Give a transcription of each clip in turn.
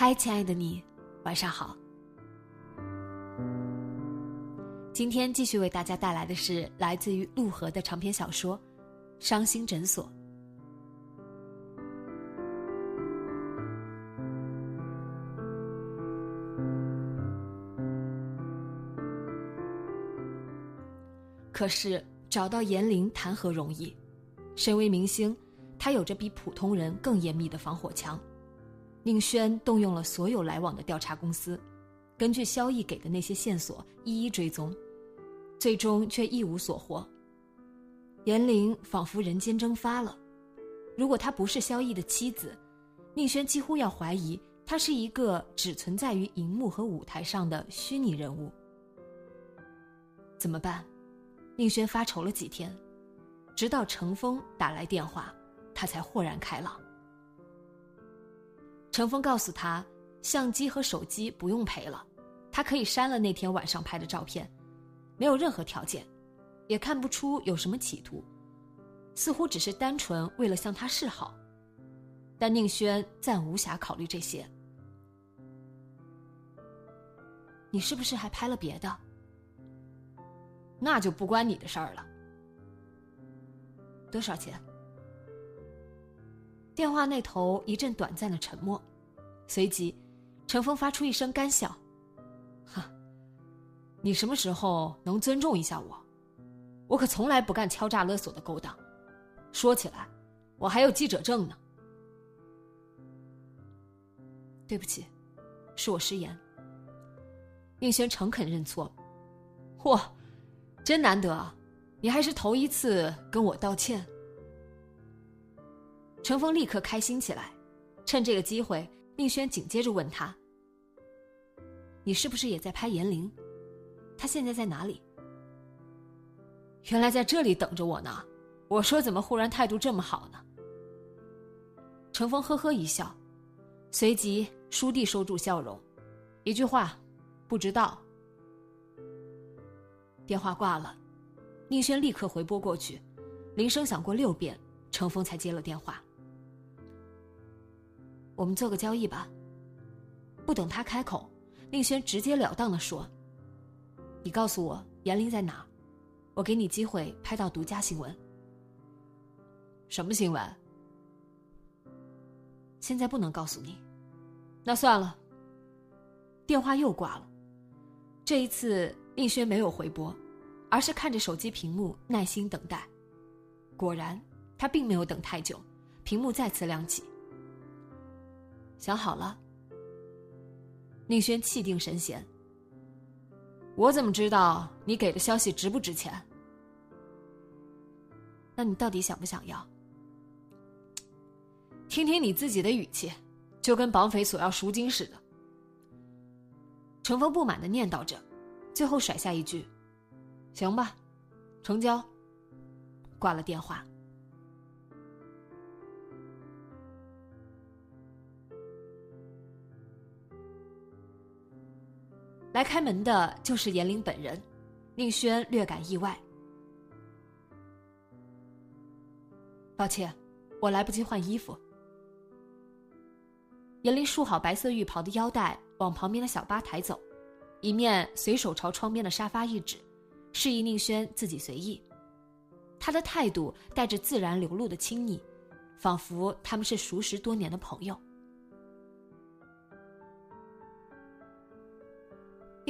嗨，亲爱的你，晚上好。今天继续为大家带来的是来自于陆河的长篇小说《伤心诊所》。可是找到严玲谈何容易？身为明星，他有着比普通人更严密的防火墙。宁轩动用了所有来往的调查公司，根据萧毅给的那些线索一一追踪，最终却一无所获。严玲仿佛人间蒸发了。如果她不是萧毅的妻子，宁轩几乎要怀疑她是一个只存在于荧幕和舞台上的虚拟人物。怎么办？宁轩发愁了几天，直到程峰打来电话，他才豁然开朗。程峰告诉他，相机和手机不用赔了，他可以删了那天晚上拍的照片，没有任何条件，也看不出有什么企图，似乎只是单纯为了向他示好。但宁轩暂无暇考虑这些。你是不是还拍了别的？那就不关你的事儿了。多少钱？电话那头一阵短暂的沉默，随即，陈峰发出一声干笑：“哈，你什么时候能尊重一下我？我可从来不干敲诈勒索的勾当。说起来，我还有记者证呢。对不起，是我失言。”宁轩诚恳认错：“嚯，真难得，你还是头一次跟我道歉。”程峰立刻开心起来，趁这个机会，宁轩紧接着问他：“你是不是也在拍严玲？他现在在哪里？”原来在这里等着我呢。我说怎么忽然态度这么好呢？程峰呵呵一笑，随即倏地收住笑容，一句话：“不知道。”电话挂了，宁轩立刻回拨过去，铃声响过六遍，程峰才接了电话。我们做个交易吧。不等他开口，宁轩直截了当的说：“你告诉我严玲在哪，我给你机会拍到独家新闻。”什么新闻？现在不能告诉你。那算了。电话又挂了。这一次，宁轩没有回拨，而是看着手机屏幕耐心等待。果然，他并没有等太久，屏幕再次亮起。想好了，宁轩气定神闲。我怎么知道你给的消息值不值钱？那你到底想不想要？听听你自己的语气，就跟绑匪索要赎金似的。程峰不满的念叨着，最后甩下一句：“行吧，成交。”挂了电话。来开门的就是严玲本人，宁轩略感意外。抱歉，我来不及换衣服。严玲束好白色浴袍的腰带，往旁边的小吧台走，一面随手朝窗边的沙发一指，示意宁轩自己随意。他的态度带着自然流露的亲昵，仿佛他们是熟识多年的朋友。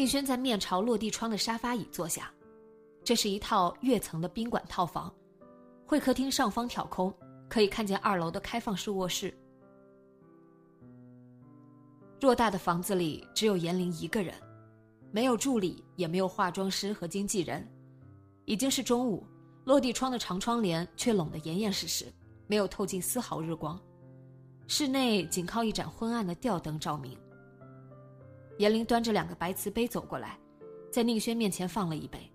令轩在面朝落地窗的沙发椅坐下，这是一套跃层的宾馆套房，会客厅上方挑空，可以看见二楼的开放式卧室。偌大的房子里只有严玲一个人，没有助理，也没有化妆师和经纪人。已经是中午，落地窗的长窗帘却拢得严严实实，没有透进丝毫日光。室内仅靠一盏昏暗的吊灯照明。严玲端着两个白瓷杯走过来，在宁轩面前放了一杯。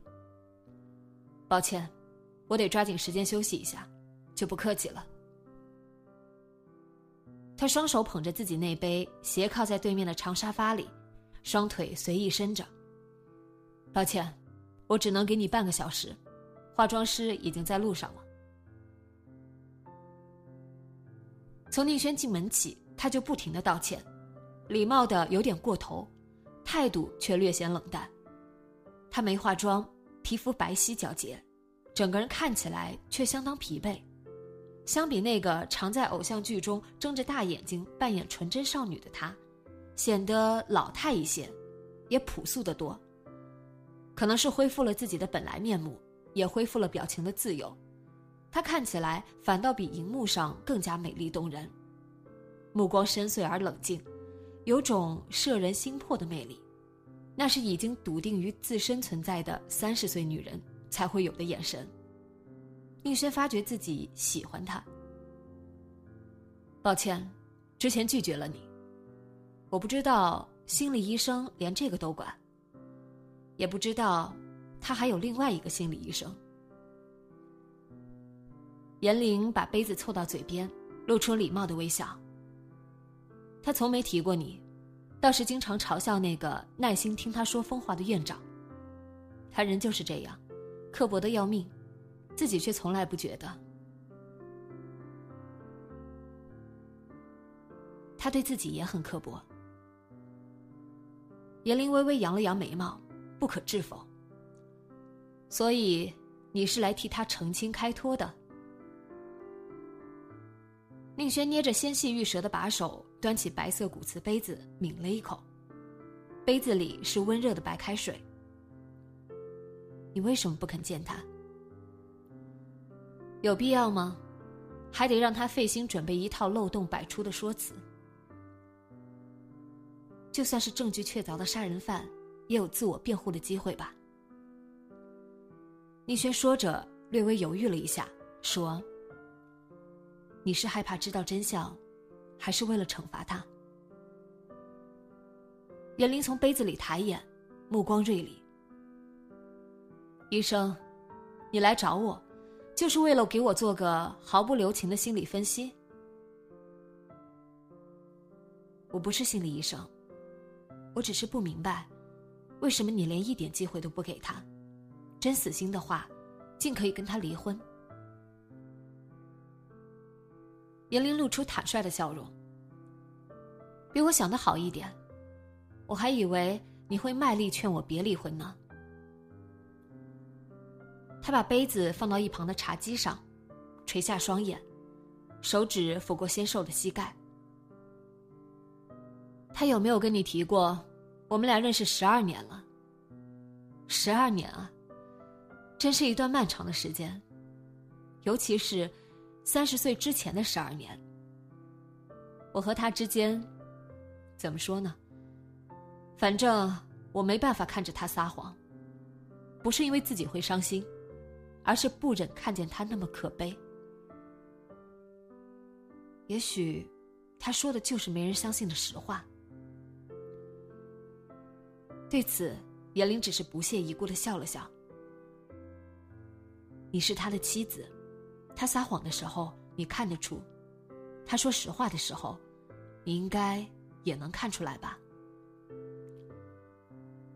抱歉，我得抓紧时间休息一下，就不客气了。他双手捧着自己那杯，斜靠在对面的长沙发里，双腿随意伸着。抱歉，我只能给你半个小时，化妆师已经在路上了。从宁轩进门起，他就不停的道歉，礼貌的有点过头，态度却略显冷淡。他没化妆，皮肤白皙皎洁，整个人看起来却相当疲惫。相比那个常在偶像剧中睁着大眼睛扮演纯真少女的她，显得老态一些，也朴素的多。可能是恢复了自己的本来面目，也恢复了表情的自由，她看起来反倒比荧幕上更加美丽动人，目光深邃而冷静，有种摄人心魄的魅力，那是已经笃定于自身存在的三十岁女人才会有的眼神。宁轩发觉自己喜欢他。抱歉，之前拒绝了你。我不知道心理医生连这个都管，也不知道他还有另外一个心理医生。严玲把杯子凑到嘴边，露出礼貌的微笑。他从没提过你，倒是经常嘲笑那个耐心听他说疯话的院长。他人就是这样，刻薄的要命。自己却从来不觉得，他对自己也很刻薄。严玲微微扬了扬眉毛，不可置否。所以你是来替他澄清开脱的？宁轩捏着纤细玉舌的把手，端起白色骨瓷杯子，抿了一口，杯子里是温热的白开水。你为什么不肯见他？有必要吗？还得让他费心准备一套漏洞百出的说辞。就算是证据确凿的杀人犯，也有自我辩护的机会吧？宁轩说着，略微犹豫了一下，说：“你是害怕知道真相，还是为了惩罚他？”严玲从杯子里抬眼，目光锐利。医生，你来找我。就是为了给我做个毫不留情的心理分析。我不是心理医生，我只是不明白，为什么你连一点机会都不给他？真死心的话，尽可以跟他离婚。严玲露出坦率的笑容，比我想的好一点，我还以为你会卖力劝我别离婚呢。他把杯子放到一旁的茶几上，垂下双眼，手指抚过纤瘦的膝盖。他有没有跟你提过，我们俩认识十二年了？十二年啊，真是一段漫长的时间，尤其是三十岁之前的十二年。我和他之间，怎么说呢？反正我没办法看着他撒谎，不是因为自己会伤心。而是不忍看见他那么可悲。也许，他说的就是没人相信的实话。对此，严玲只是不屑一顾的笑了笑。你是他的妻子，他撒谎的时候你看得出，他说实话的时候，你应该也能看出来吧？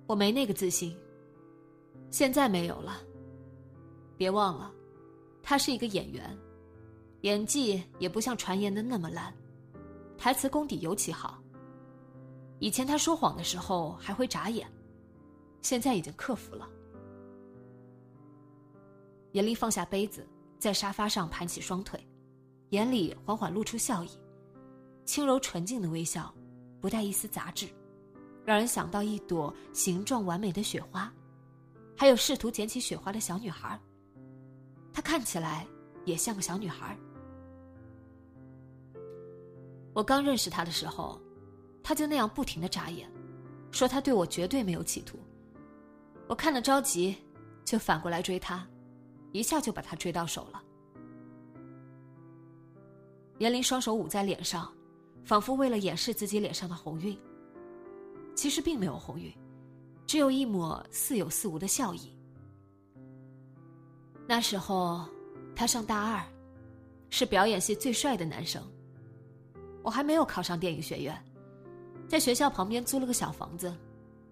我没那个自信，现在没有了。别忘了，他是一个演员，演技也不像传言的那么烂，台词功底尤其好。以前他说谎的时候还会眨眼，现在已经克服了。严厉放下杯子，在沙发上盘起双腿，眼里缓缓露出笑意，轻柔纯净的微笑，不带一丝杂质，让人想到一朵形状完美的雪花，还有试图捡起雪花的小女孩。她看起来也像个小女孩。我刚认识他的时候，他就那样不停的眨眼，说他对我绝对没有企图。我看得着急，就反过来追他，一下就把他追到手了。严林双手捂在脸上，仿佛为了掩饰自己脸上的红晕。其实并没有红晕，只有一抹似有似无的笑意。那时候，他上大二，是表演系最帅的男生。我还没有考上电影学院，在学校旁边租了个小房子，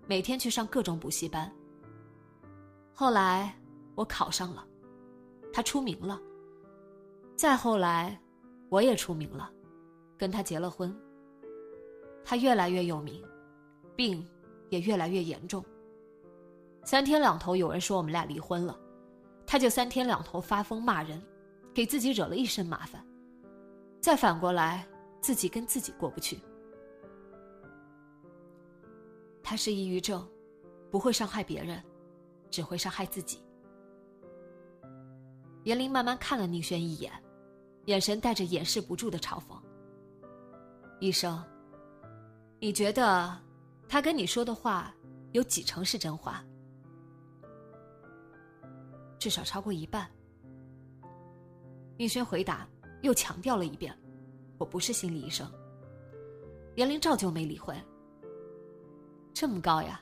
每天去上各种补习班。后来我考上了，他出名了。再后来，我也出名了，跟他结了婚。他越来越有名，病也越来越严重。三天两头有人说我们俩离婚了，他就三天两头发疯骂人，给自己惹了一身麻烦。再反过来。自己跟自己过不去。他是抑郁症，不会伤害别人，只会伤害自己。严玲慢慢看了宁轩一眼，眼神带着掩饰不住的嘲讽。医生，你觉得他跟你说的话有几成是真话？至少超过一半。宁轩回答，又强调了一遍。我不是心理医生。严玲照旧没理会。这么高呀？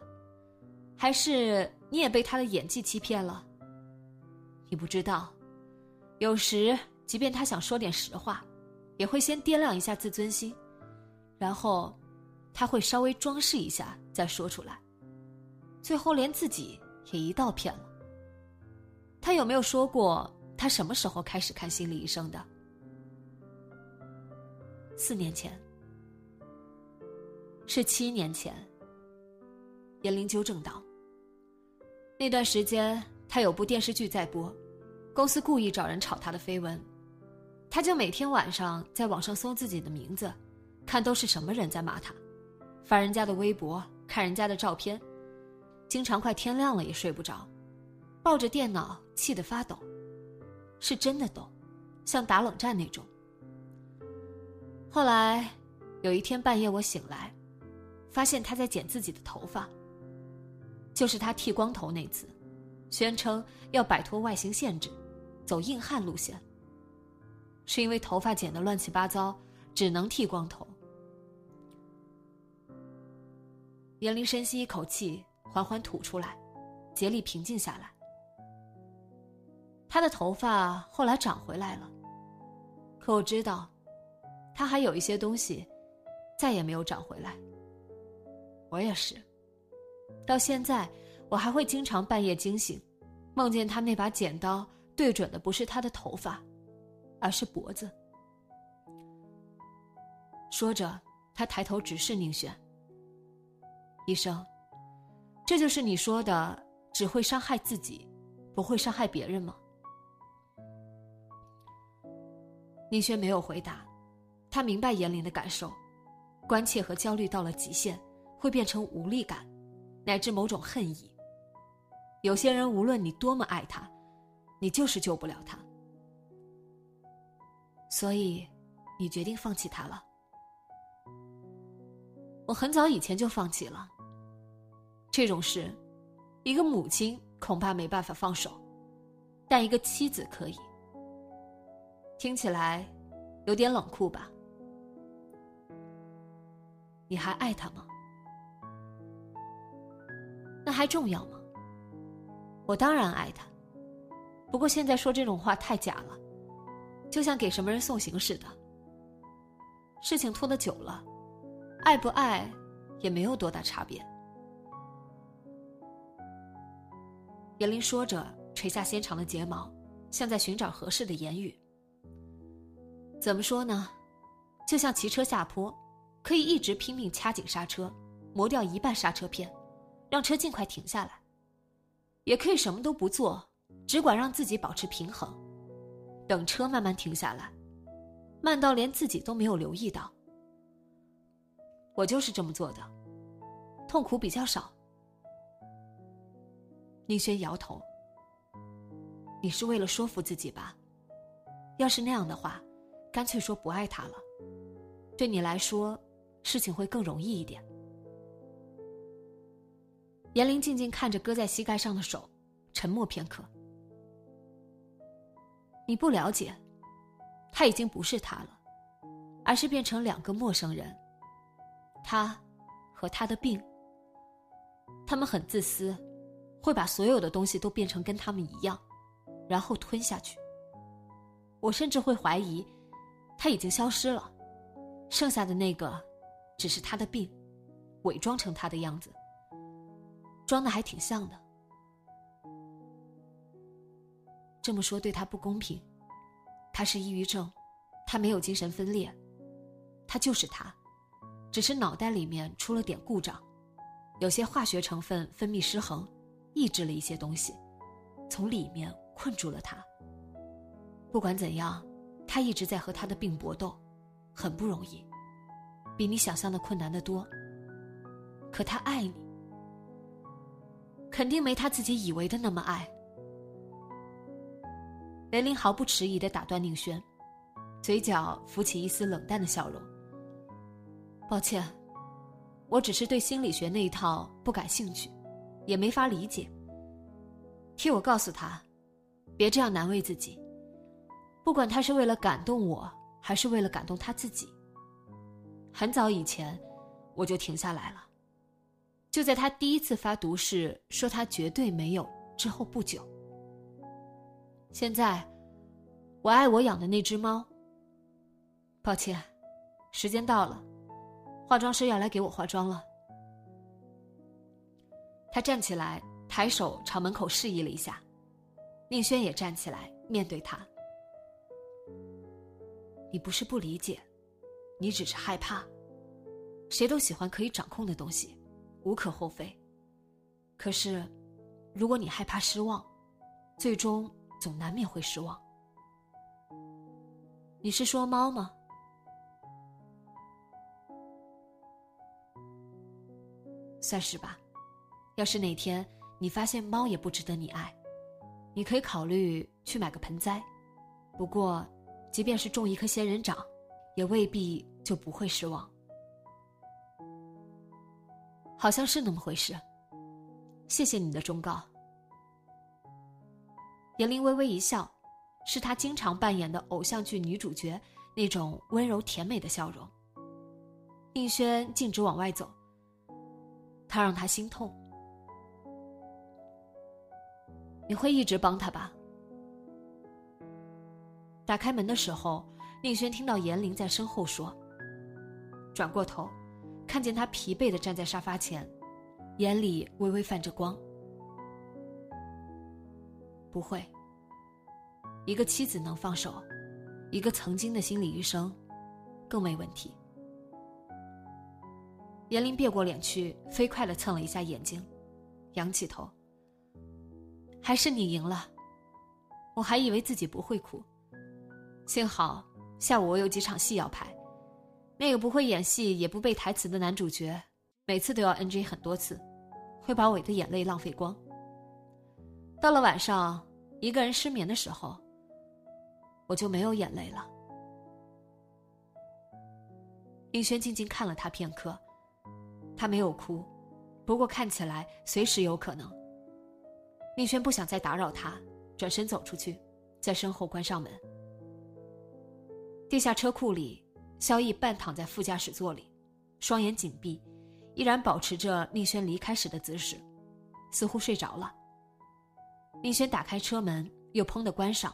还是你也被他的演技欺骗了？你不知道，有时即便他想说点实话，也会先掂量一下自尊心，然后他会稍微装饰一下再说出来，最后连自己也一道骗了。他有没有说过他什么时候开始看心理医生的？四年前，是七年前。严玲纠正道：“那段时间他有部电视剧在播，公司故意找人炒他的绯闻，他就每天晚上在网上搜自己的名字，看都是什么人在骂他，翻人家的微博，看人家的照片，经常快天亮了也睡不着，抱着电脑气得发抖，是真的抖，像打冷战那种。”后来，有一天半夜我醒来，发现他在剪自己的头发。就是他剃光头那次，宣称要摆脱外形限制，走硬汉路线。是因为头发剪得乱七八糟，只能剃光头。严玲深吸一口气，缓缓吐出来，竭力平静下来。他的头发后来长回来了，可我知道。他还有一些东西，再也没有长回来。我也是，到现在我还会经常半夜惊醒，梦见他那把剪刀对准的不是他的头发，而是脖子。说着，他抬头直视宁轩。医生，这就是你说的只会伤害自己，不会伤害别人吗？宁轩没有回答。他明白严玲的感受，关切和焦虑到了极限，会变成无力感，乃至某种恨意。有些人无论你多么爱他，你就是救不了他。所以，你决定放弃他了。我很早以前就放弃了。这种事，一个母亲恐怕没办法放手，但一个妻子可以。听起来，有点冷酷吧？你还爱他吗？那还重要吗？我当然爱他，不过现在说这种话太假了，就像给什么人送行似的。事情拖得久了，爱不爱也没有多大差别。严林说着，垂下纤长的睫毛，像在寻找合适的言语。怎么说呢？就像骑车下坡。可以一直拼命掐紧刹车，磨掉一半刹车片，让车尽快停下来；也可以什么都不做，只管让自己保持平衡，等车慢慢停下来，慢到连自己都没有留意到。我就是这么做的，痛苦比较少。宁轩摇头。你是为了说服自己吧？要是那样的话，干脆说不爱他了，对你来说，事情会更容易一点。严玲静静看着搁在膝盖上的手，沉默片刻。你不了解，他已经不是他了，而是变成两个陌生人。他，和他的病。他们很自私，会把所有的东西都变成跟他们一样，然后吞下去。我甚至会怀疑，他已经消失了，剩下的那个，只是他的病，伪装成他的样子，装的还挺像的。这么说对他不公平，他是抑郁症，他没有精神分裂，他就是他，只是脑袋里面出了点故障，有些化学成分分泌失衡，抑制了一些东西，从里面困住了他。不管怎样，他一直在和他的病搏斗，很不容易，比你想象的困难的多。可他爱你，肯定没他自己以为的那么爱。雷凌毫不迟疑的打断宁轩，嘴角浮起一丝冷淡的笑容。抱歉，我只是对心理学那一套不感兴趣，也没法理解。替我告诉他，别这样难为自己。不管他是为了感动我，还是为了感动他自己。很早以前，我就停下来了。就在他第一次发毒誓说他绝对没有之后不久。现在，我爱我养的那只猫。抱歉，时间到了，化妆师要来给我化妆了。他站起来，抬手朝门口示意了一下，宁轩也站起来面对他。你不是不理解，你只是害怕。谁都喜欢可以掌控的东西，无可厚非。可是，如果你害怕失望，最终。总难免会失望。你是说猫吗？算是吧。要是哪天你发现猫也不值得你爱，你可以考虑去买个盆栽。不过，即便是种一棵仙人掌，也未必就不会失望。好像是那么回事。谢谢你的忠告。严玲微微一笑，是她经常扮演的偶像剧女主角那种温柔甜美的笑容。宁轩径直往外走，他让他心痛。你会一直帮他吧？打开门的时候，宁轩听到严玲在身后说。转过头，看见他疲惫的站在沙发前，眼里微微泛着光。不会。一个妻子能放手，一个曾经的心理医生，更没问题。严林别过脸去，飞快的蹭了一下眼睛，仰起头。还是你赢了，我还以为自己不会哭。幸好下午我有几场戏要拍，那个不会演戏也不背台词的男主角，每次都要 NG 很多次，会把我的眼泪浪费光。到了晚上。一个人失眠的时候，我就没有眼泪了。林轩静静看了他片刻，他没有哭，不过看起来随时有可能。宁轩不想再打扰他，转身走出去，在身后关上门。地下车库里，萧逸半躺在副驾驶座里，双眼紧闭，依然保持着宁轩离开时的姿势，似乎睡着了。宁轩打开车门，又砰的关上，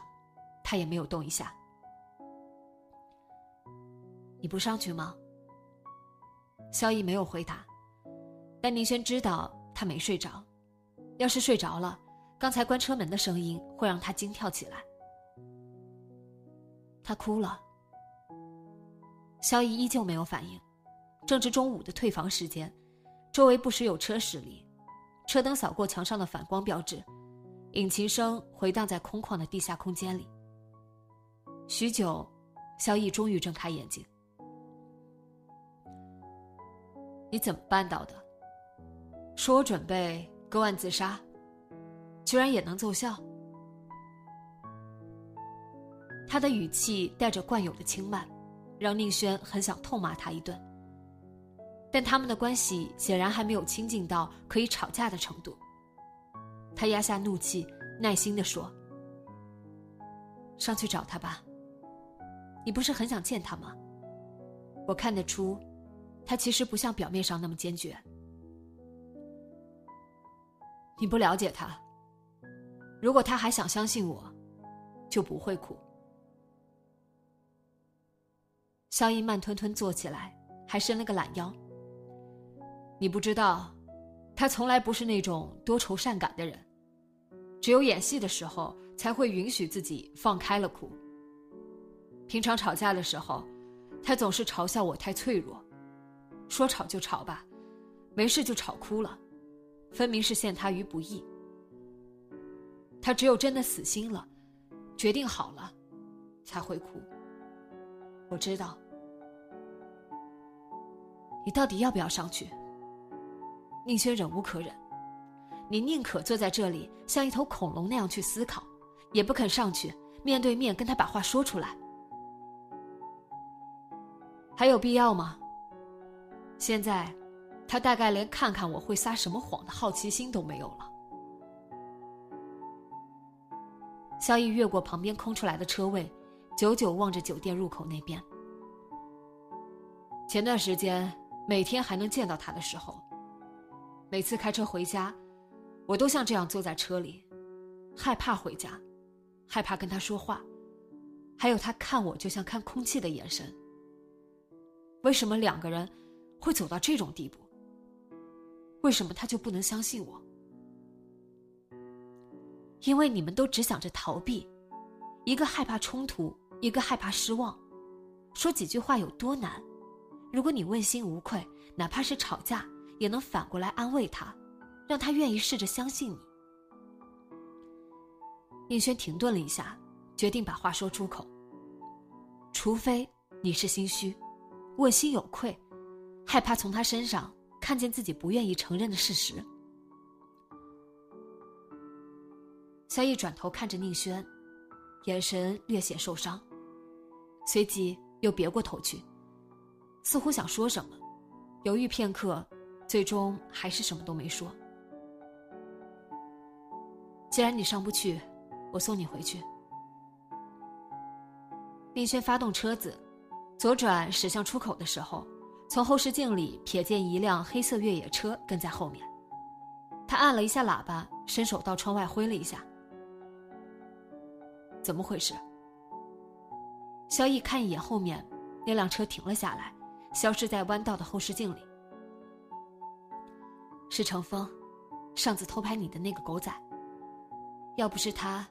他也没有动一下。你不上去吗？萧逸没有回答，但宁轩知道他没睡着。要是睡着了，刚才关车门的声音会让他惊跳起来。他哭了。萧逸依旧没有反应。正值中午的退房时间，周围不时有车驶离，车灯扫过墙上的反光标志。引擎声回荡在空旷的地下空间里。许久，萧逸终于睁开眼睛：“你怎么办到的？说我准备割腕自杀，居然也能奏效？”他的语气带着惯有的轻慢，让宁轩很想痛骂他一顿。但他们的关系显然还没有亲近到可以吵架的程度。他压下怒气，耐心的说：“上去找他吧。你不是很想见他吗？我看得出，他其实不像表面上那么坚决。你不了解他。如果他还想相信我，就不会哭。”萧逸慢吞吞坐起来，还伸了个懒腰。你不知道，他从来不是那种多愁善感的人，只有演戏的时候才会允许自己放开了哭。平常吵架的时候，他总是嘲笑我太脆弱，说吵就吵吧，没事就吵哭了，分明是陷他于不义。他只有真的死心了，决定好了，才会哭。我知道，你到底要不要上去？宁轩忍无可忍，你宁可坐在这里像一头恐龙那样去思考，也不肯上去面对面跟他把话说出来。还有必要吗？现在，他大概连看看我会撒什么谎的好奇心都没有了。萧逸越过旁边空出来的车位，久久望着酒店入口那边。前段时间，每天还能见到他的时候。每次开车回家，我都像这样坐在车里，害怕回家，害怕跟他说话，还有他看我就像看空气的眼神。为什么两个人会走到这种地步？为什么他就不能相信我？因为你们都只想着逃避，一个害怕冲突，一个害怕失望，说几句话有多难？如果你问心无愧，哪怕是吵架。也能反过来安慰他，让他愿意试着相信你。宁轩停顿了一下，决定把话说出口。除非你是心虚，问心有愧，害怕从他身上看见自己不愿意承认的事实。萧逸转头看着宁轩，眼神略显受伤，随即又别过头去，似乎想说什么，犹豫片刻。最终还是什么都没说。既然你上不去，我送你回去。林轩发动车子，左转驶向出口的时候，从后视镜里瞥见一辆黑色越野车跟在后面。他按了一下喇叭，伸手到窗外挥了一下。怎么回事？萧逸看一眼后面，那辆车停了下来，消失在弯道的后视镜里。是程峰，上次偷拍你的那个狗仔。要不是他，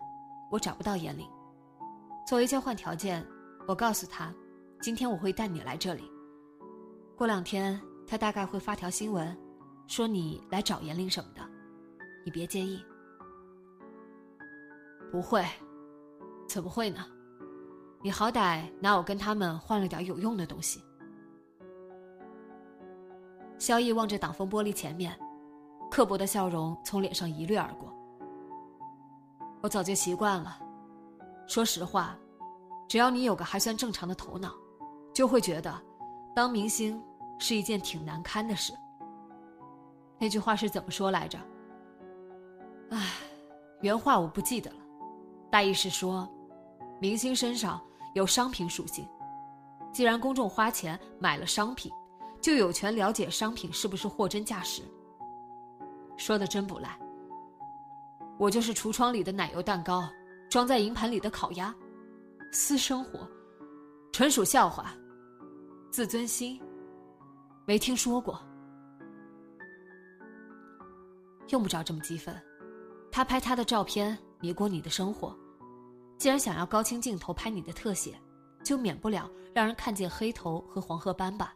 我找不到严玲。作为交换条件，我告诉他，今天我会带你来这里。过两天他大概会发条新闻，说你来找严玲什么的，你别介意。不会，怎么会呢？你好歹拿我跟他们换了点有用的东西。萧逸望着挡风玻璃前面。刻薄的笑容从脸上一掠而过。我早就习惯了。说实话，只要你有个还算正常的头脑，就会觉得，当明星是一件挺难堪的事。那句话是怎么说来着？唉，原话我不记得了，大意是说，明星身上有商品属性，既然公众花钱买了商品，就有权了解商品是不是货真价实。说的真不赖。我就是橱窗里的奶油蛋糕，装在银盘里的烤鸭，私生活，纯属笑话。自尊心，没听说过。用不着这么激愤，他拍他的照片，你过你的生活。既然想要高清镜头拍你的特写，就免不了让人看见黑头和黄褐斑吧。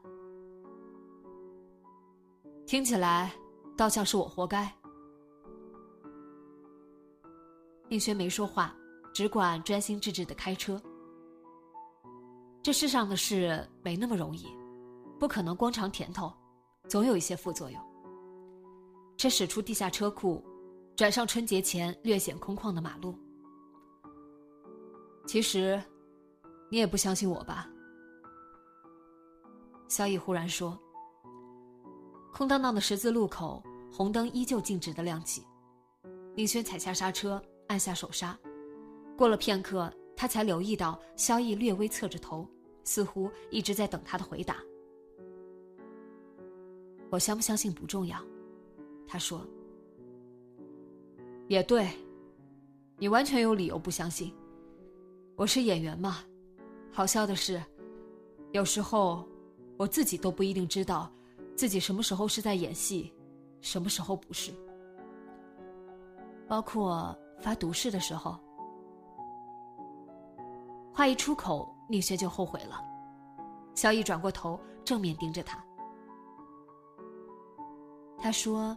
听起来。倒像是我活该。宁轩没说话，只管专心致志的开车。这世上的事没那么容易，不可能光尝甜头，总有一些副作用。车驶出地下车库，转上春节前略显空旷的马路。其实，你也不相信我吧？萧逸忽然说。空荡荡的十字路口，红灯依旧静止的亮起。宁轩踩下刹车，按下手刹。过了片刻，他才留意到萧逸略微侧着头，似乎一直在等他的回答。我相不相信不重要，他说。也对，你完全有理由不相信。我是演员嘛，好笑的是，有时候我自己都不一定知道。自己什么时候是在演戏，什么时候不是？包括发毒誓的时候。话一出口，宁轩就后悔了。萧逸转过头，正面盯着他。他说：“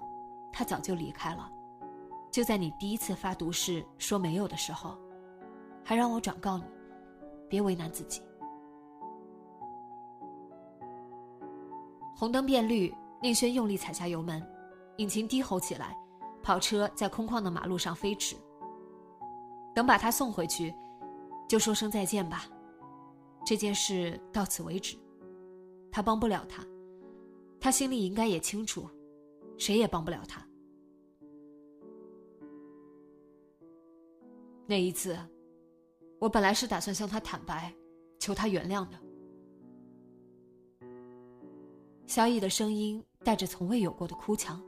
他早就离开了，就在你第一次发毒誓说没有的时候，还让我转告你，别为难自己。”红灯变绿，宁轩用力踩下油门，引擎低吼起来，跑车在空旷的马路上飞驰。等把他送回去，就说声再见吧。这件事到此为止，他帮不了他，他心里应该也清楚，谁也帮不了他。那一次，我本来是打算向他坦白，求他原谅的。萧逸的声音带着从未有过的哭腔。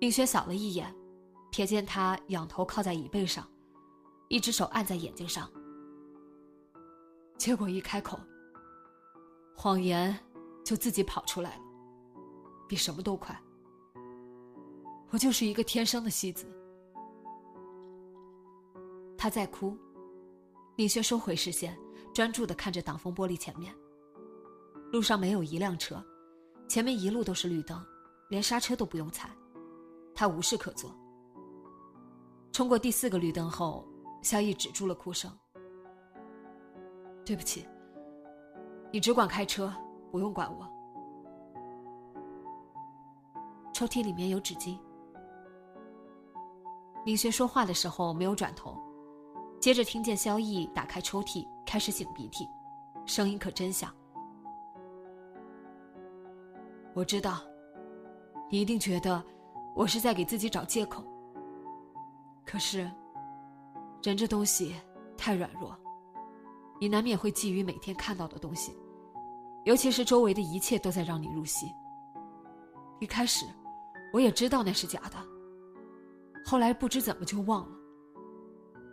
宁轩扫了一眼，瞥见他仰头靠在椅背上，一只手按在眼睛上。结果一开口，谎言就自己跑出来了，比什么都快。我就是一个天生的戏子。他在哭，宁轩收回视线，专注的看着挡风玻璃前面。路上没有一辆车，前面一路都是绿灯，连刹车都不用踩，他无事可做。冲过第四个绿灯后，萧逸止住了哭声。对不起，你只管开车，不用管我。抽屉里面有纸巾。明轩说话的时候没有转头，接着听见萧逸打开抽屉，开始擤鼻涕，声音可真响。我知道，你一定觉得我是在给自己找借口。可是，人这东西太软弱，你难免会觊觎每天看到的东西，尤其是周围的一切都在让你入戏。一开始，我也知道那是假的，后来不知怎么就忘了。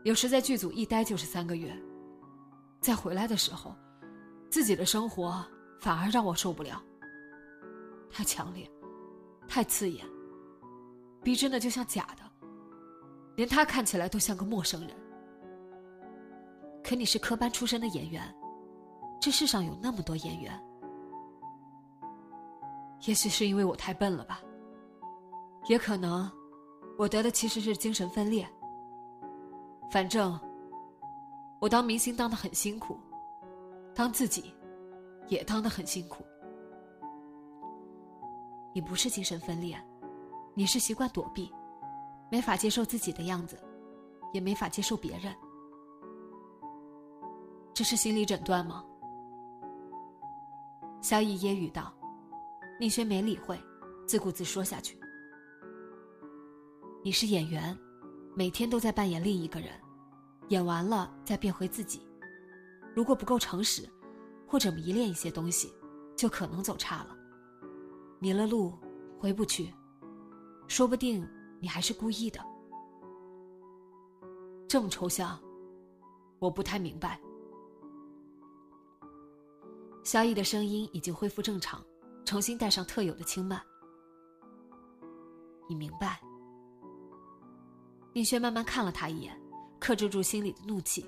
有时在剧组一待就是三个月，再回来的时候，自己的生活反而让我受不了。太强烈，太刺眼，逼真的就像假的，连他看起来都像个陌生人。可你是科班出身的演员，这世上有那么多演员，也许是因为我太笨了吧，也可能，我得的其实是精神分裂。反正，我当明星当的很辛苦，当自己，也当的很辛苦。你不是精神分裂，你是习惯躲避，没法接受自己的样子，也没法接受别人。这是心理诊断吗？萧逸揶揄道。宁轩没理会，自顾自说下去。你是演员，每天都在扮演另一个人，演完了再变回自己。如果不够诚实，或者迷恋一些东西，就可能走差了。迷了路，回不去，说不定你还是故意的。这么抽象，我不太明白。萧逸的声音已经恢复正常，重新带上特有的轻慢。你明白？宁轩慢慢看了他一眼，克制住心里的怒气。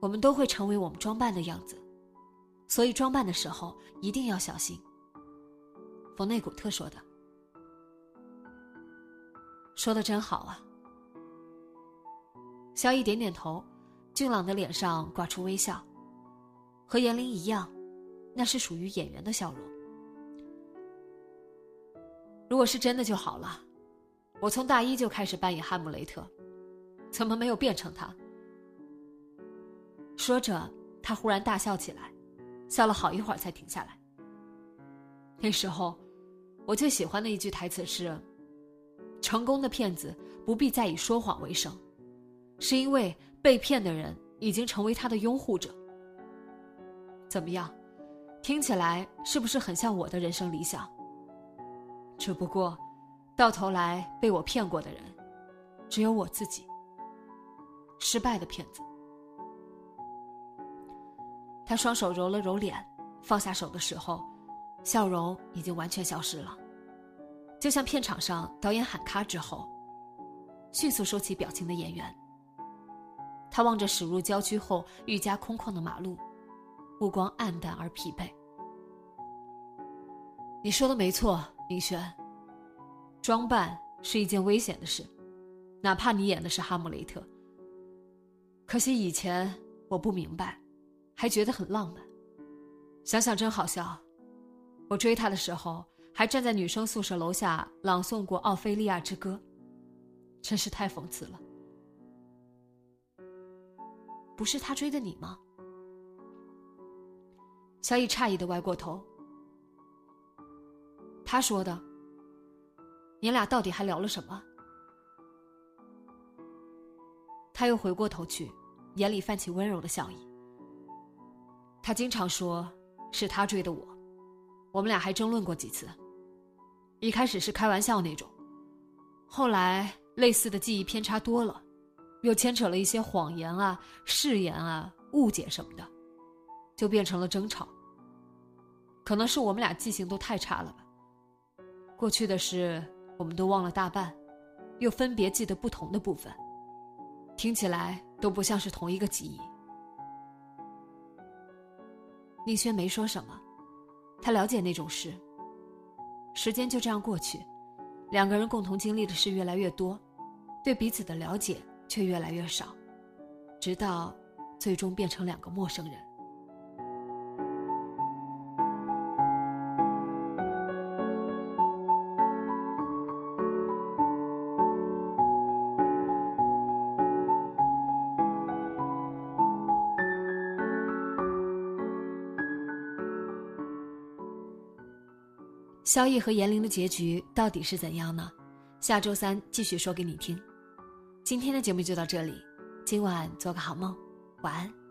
我们都会成为我们装扮的样子，所以装扮的时候一定要小心。冯内古特说的：“说的真好啊。”萧逸点点头，俊朗的脸上挂出微笑，和严玲一样，那是属于演员的笑容。如果是真的就好了，我从大一就开始扮演哈姆雷特，怎么没有变成他？说着，他忽然大笑起来，笑了好一会儿才停下来。那时候，我最喜欢的一句台词是：“成功的骗子不必再以说谎为生，是因为被骗的人已经成为他的拥护者。”怎么样，听起来是不是很像我的人生理想？只不过，到头来被我骗过的人，只有我自己。失败的骗子。他双手揉了揉脸，放下手的时候，笑容已经完全消失了，就像片场上导演喊卡之后，迅速收起表情的演员。他望着驶入郊区后愈加空旷的马路，目光黯淡而疲惫。你说的没错。明轩，装扮是一件危险的事，哪怕你演的是哈姆雷特。可惜以前我不明白，还觉得很浪漫。想想真好笑，我追他的时候还站在女生宿舍楼下朗诵过《奥菲利亚之歌》，真是太讽刺了。不是他追的你吗？小乙诧异的歪过头。他说的：“你俩到底还聊了什么？”他又回过头去，眼里泛起温柔的笑意。他经常说是他追的我，我们俩还争论过几次。一开始是开玩笑那种，后来类似的记忆偏差多了，又牵扯了一些谎言啊、誓言啊、误解什么的，就变成了争吵。可能是我们俩记性都太差了吧。过去的事，我们都忘了大半，又分别记得不同的部分，听起来都不像是同一个记忆。宁轩没说什么，他了解那种事。时间就这样过去，两个人共同经历的事越来越多，对彼此的了解却越来越少，直到最终变成两个陌生人。萧逸和严玲的结局到底是怎样呢？下周三继续说给你听。今天的节目就到这里，今晚做个好梦，晚安。